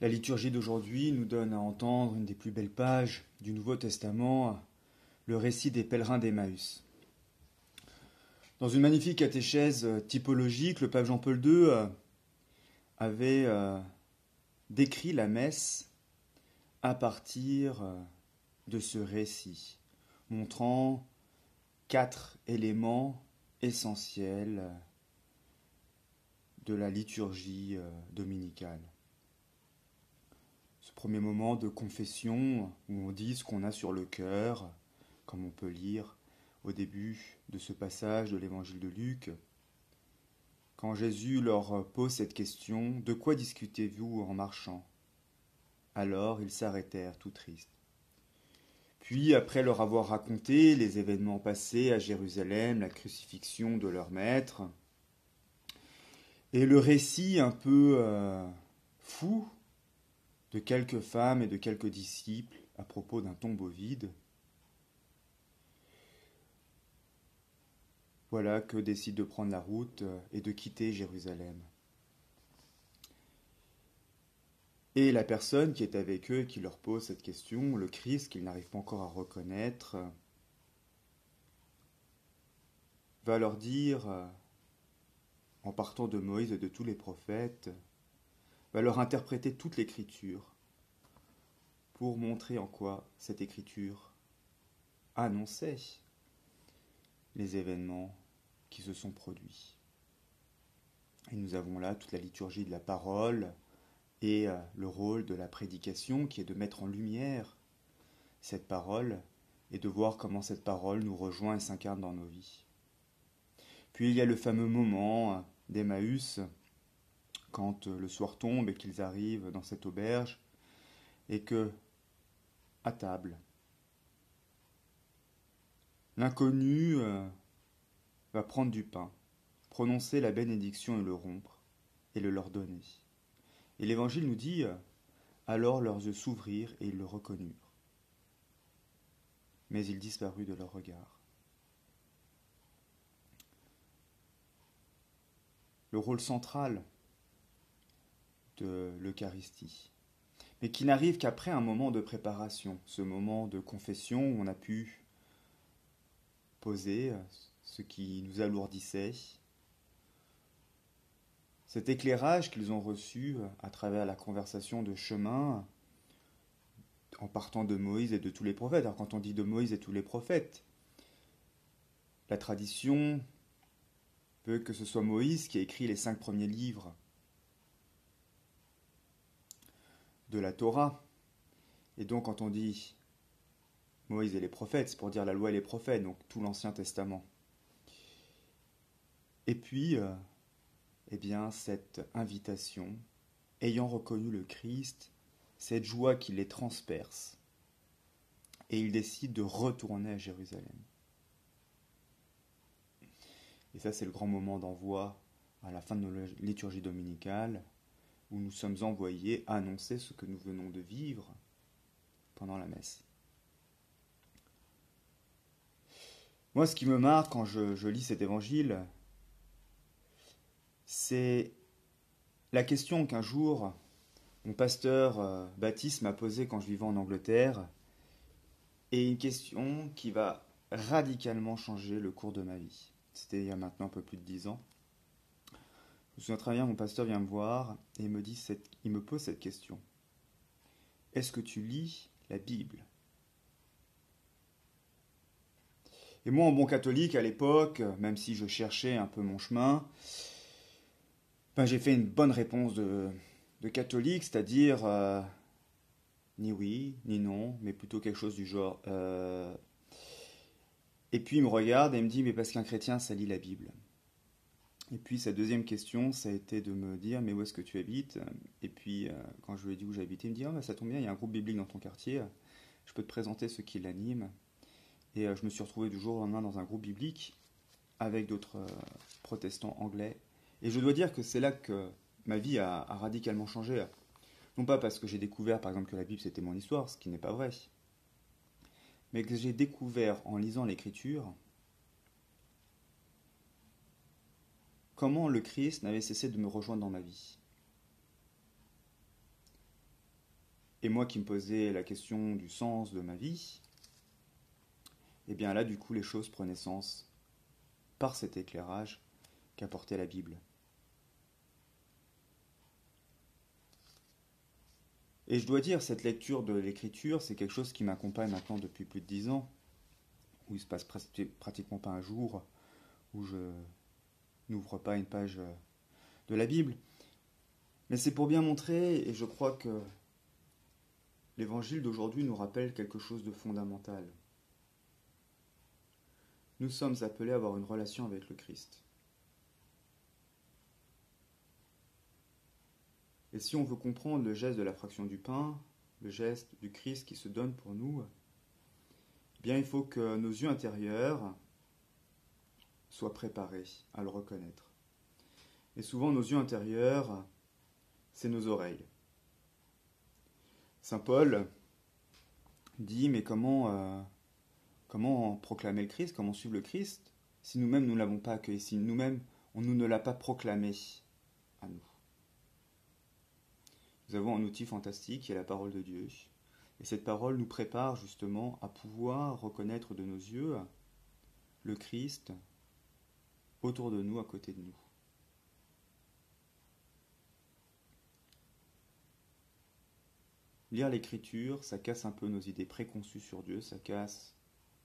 La liturgie d'aujourd'hui nous donne à entendre une des plus belles pages du Nouveau Testament, le récit des pèlerins d'Emmaüs. Dans une magnifique catéchèse typologique, le pape Jean-Paul II avait euh, décrit la messe à partir euh, de ce récit, montrant quatre éléments essentiels de la liturgie euh, dominicale premier moment de confession où on dit ce qu'on a sur le cœur, comme on peut lire au début de ce passage de l'évangile de Luc. Quand Jésus leur pose cette question, De quoi discutez-vous en marchant? Alors ils s'arrêtèrent tout tristes. Puis, après leur avoir raconté les événements passés à Jérusalem, la crucifixion de leur maître, et le récit un peu euh, fou de quelques femmes et de quelques disciples à propos d'un tombeau vide. Voilà que décide de prendre la route et de quitter Jérusalem. Et la personne qui est avec eux et qui leur pose cette question, le Christ qu'ils n'arrivent pas encore à reconnaître, va leur dire, en partant de Moïse et de tous les prophètes, va leur interpréter toute l'écriture pour montrer en quoi cette écriture annonçait les événements qui se sont produits. Et nous avons là toute la liturgie de la parole et euh, le rôle de la prédication qui est de mettre en lumière cette parole et de voir comment cette parole nous rejoint et s'incarne dans nos vies. Puis il y a le fameux moment d'Emmaüs quand euh, le soir tombe et qu'ils arrivent dans cette auberge, et que, à table, l'inconnu euh, va prendre du pain, prononcer la bénédiction et le rompre, et le leur donner. Et l'Évangile nous dit, euh, alors leurs yeux s'ouvrirent et ils le reconnurent. Mais il disparut de leur regard. Le rôle central l'Eucharistie, mais qui n'arrive qu'après un moment de préparation, ce moment de confession où on a pu poser ce qui nous alourdissait, cet éclairage qu'ils ont reçu à travers la conversation de chemin en partant de Moïse et de tous les prophètes. Alors quand on dit de Moïse et tous les prophètes, la tradition veut que ce soit Moïse qui a écrit les cinq premiers livres de la Torah. Et donc quand on dit Moïse et les prophètes, c'est pour dire la loi et les prophètes, donc tout l'Ancien Testament. Et puis, euh, eh bien, cette invitation, ayant reconnu le Christ, cette joie qui les transperce, et ils décident de retourner à Jérusalem. Et ça, c'est le grand moment d'envoi à la fin de nos liturgies dominicales, où nous sommes envoyés annoncer ce que nous venons de vivre pendant la messe. Moi, ce qui me marque quand je, lis cet évangile, c'est la question qu'un jour mon pasteur euh, Baptiste m'a posée quand je vivais en Angleterre, et une question qui va radicalement changer le cours de ma vie. C'était il y a maintenant un peu plus de dix ans. Me souviens très bien, mon pasteur vient me voir et me, dit cette, il me pose cette question. Est-ce que tu lis la Bible? Et moi, en bon catholique, à l'époque, même si je cherchais un peu mon chemin, ben, j'ai fait une bonne réponse de, catholique, c'est-à-dire euh, ni oui, ni non, mais plutôt quelque chose du genre. Euh, et puis il me regarde et il me dit, mais parce qu'un chrétien, ça lit la Bible. Et puis sa deuxième question, ça a été de me dire mais où est-ce que tu habites? Et puis euh, quand je lui ai dit où j'habitais, il me dit ah, bah, ça tombe bien, il y a un groupe biblique dans ton quartier, je peux te présenter ceux qui l'animent. Et euh, je me suis retrouvé du jour au lendemain dans un groupe biblique avec d'autres euh, protestants anglais. Et je dois dire que c'est là que ma vie a, radicalement changé. Non pas parce que j'ai découvert par exemple que la Bible c'était mon histoire, ce qui n'est pas vrai, mais que j'ai découvert en lisant l'écriture comment le Christ n'avait cessé de me rejoindre dans ma vie. et moi qui me posais la question du sens de ma vie, eh bien là, du coup, les choses prenaient sens par cet éclairage qu'apportait la Bible. Et je dois dire, cette lecture de l'écriture, c'est quelque chose qui m'accompagne maintenant depuis plus de dix ans, où il se passe pratiquement pas un jour où je n'ouvre pas une page de la Bible. Mais c'est pour bien montrer, et je crois que l'évangile d'aujourd'hui nous rappelle quelque chose de fondamental. Nous sommes appelés à avoir une relation avec le Christ. Et si on veut comprendre le geste de la fraction du pain, le geste du Christ qui se donne pour nous, eh bien il faut que nos yeux intérieurs soient préparés à le reconnaître. Et souvent nos yeux intérieurs, c'est nos oreilles. Saint Paul dit mais comment euh, proclamer le Christ, comment suivre le Christ si nous-mêmes nous ne l'avons pas accueilli, si nous-mêmes on nous ne l'a pas proclamé à nous. Nous avons un outil fantastique qui est la parole de Dieu. Et cette parole nous prépare justement à pouvoir reconnaître de nos yeux le Christ autour de nous, à côté de nous. Lire l'écriture, ça casse un peu nos idées préconçues sur Dieu, ça casse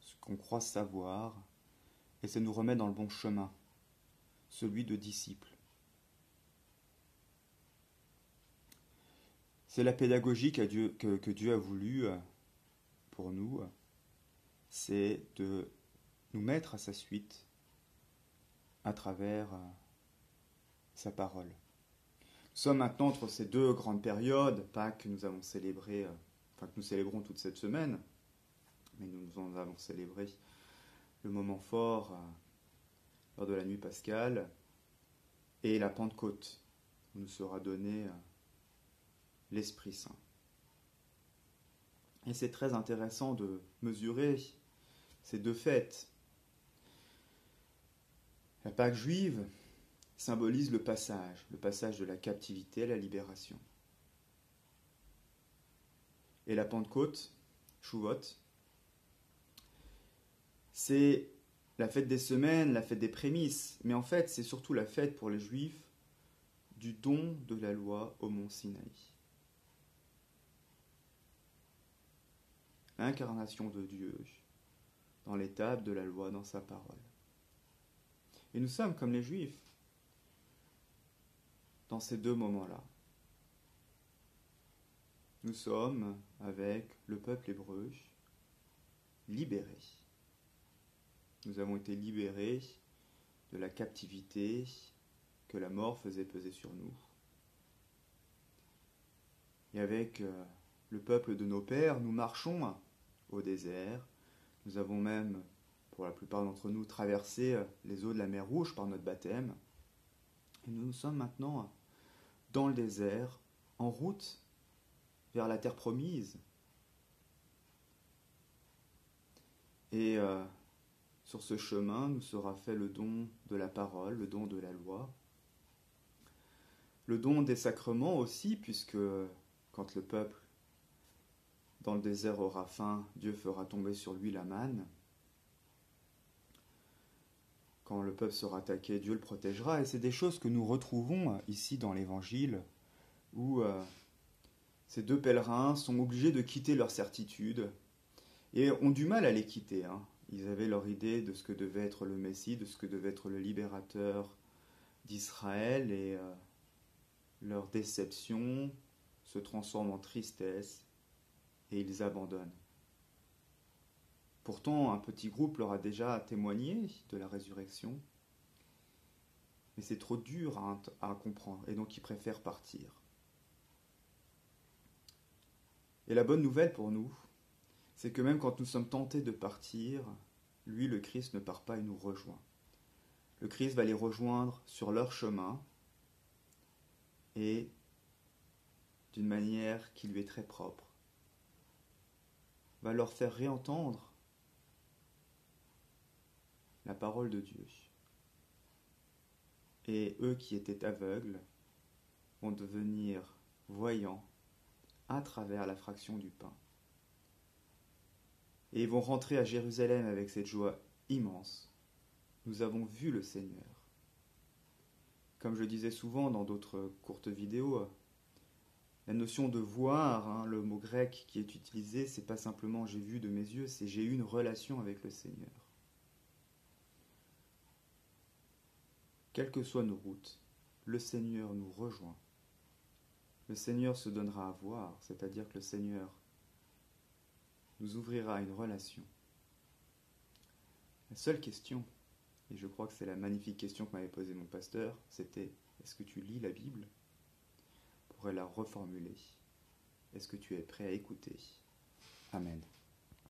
ce qu'on croit savoir, et ça nous remet dans le bon chemin, celui de disciple. C'est la pédagogie que, Dieu a voulu euh, pour nous, c'est de nous mettre à sa suite à travers euh, sa parole. Nous sommes maintenant entre ces deux grandes périodes, Pâques que nous avons célébré, euh, enfin que nous célébrons toute cette semaine, mais nous en avons célébré le moment fort lors de la nuit pascale, et la Pentecôte, où nous sera donné l'Esprit Saint. Et c'est très intéressant de mesurer ces deux fêtes. La Pâque juive symbolise le passage, le passage de la captivité à la libération. Et la Pentecôte, Chouvot, c'est la fête des semaines, la fête des prémices, mais en fait c'est surtout la fête pour les Juifs du don de la loi au mont Sinaï. l'incarnation de Dieu dans l'étape de la loi, dans sa parole. Et nous sommes comme les Juifs dans ces deux moments-là. Nous sommes avec le peuple hébreu libérés. Nous avons été libérés de la captivité que la mort faisait peser sur nous. Et avec euh, le peuple de nos pères, nous marchons au désert. Nous avons même, pour la plupart d'entre nous, traversé euh, les eaux de la mer Rouge par notre baptême. Et nous sommes maintenant dans le désert, en route vers la terre promise. Et euh, sur ce chemin nous sera fait le don de la parole, le don de la loi, le don des sacrements aussi, puisque quand le peuple dans le désert aura faim, Dieu fera tomber sur lui la manne. Quand le peuple sera attaqué, Dieu le protégera. Et c'est des choses que nous retrouvons ici dans l'Évangile, où euh, ces deux pèlerins sont obligés de quitter leur certitude et ont du mal à les quitter. Hein. Ils avaient leur idée de ce que devait être le Messie, de ce que devait être le libérateur d'Israël, et euh, leur déception se transforme en tristesse et ils abandonnent. Pourtant, un petit groupe leur a déjà témoigné de la résurrection, mais c'est trop dur à, comprendre, et donc ils préfèrent partir. Et la bonne nouvelle pour nous, c'est que même quand nous sommes tentés de partir, lui, le Christ, ne part pas et nous rejoint. Le Christ va les rejoindre sur leur chemin et d'une manière qui lui est très propre va leur faire réentendre parole de Dieu. Et eux qui étaient aveugles vont devenir voyants à travers la fraction du pain. Et ils vont rentrer à Jérusalem avec cette joie immense. Nous avons vu le Seigneur. Comme je disais souvent dans d'autres courtes vidéos, la notion de voir, hein, le mot grec qui est utilisé, c'est pas simplement j'ai vu de mes yeux, c'est j'ai eu une relation avec le Seigneur. Quelles que soient nos routes, le Seigneur nous rejoint. Le Seigneur se donnera à voir, c'est-à-dire que le Seigneur nous ouvrira une relation. La seule question, et je crois que c'est la magnifique question que m'avait posée mon pasteur, c'était est-ce que tu lis la Bible pourrait la reformuler? Est-ce que tu es prêt à écouter? Amen.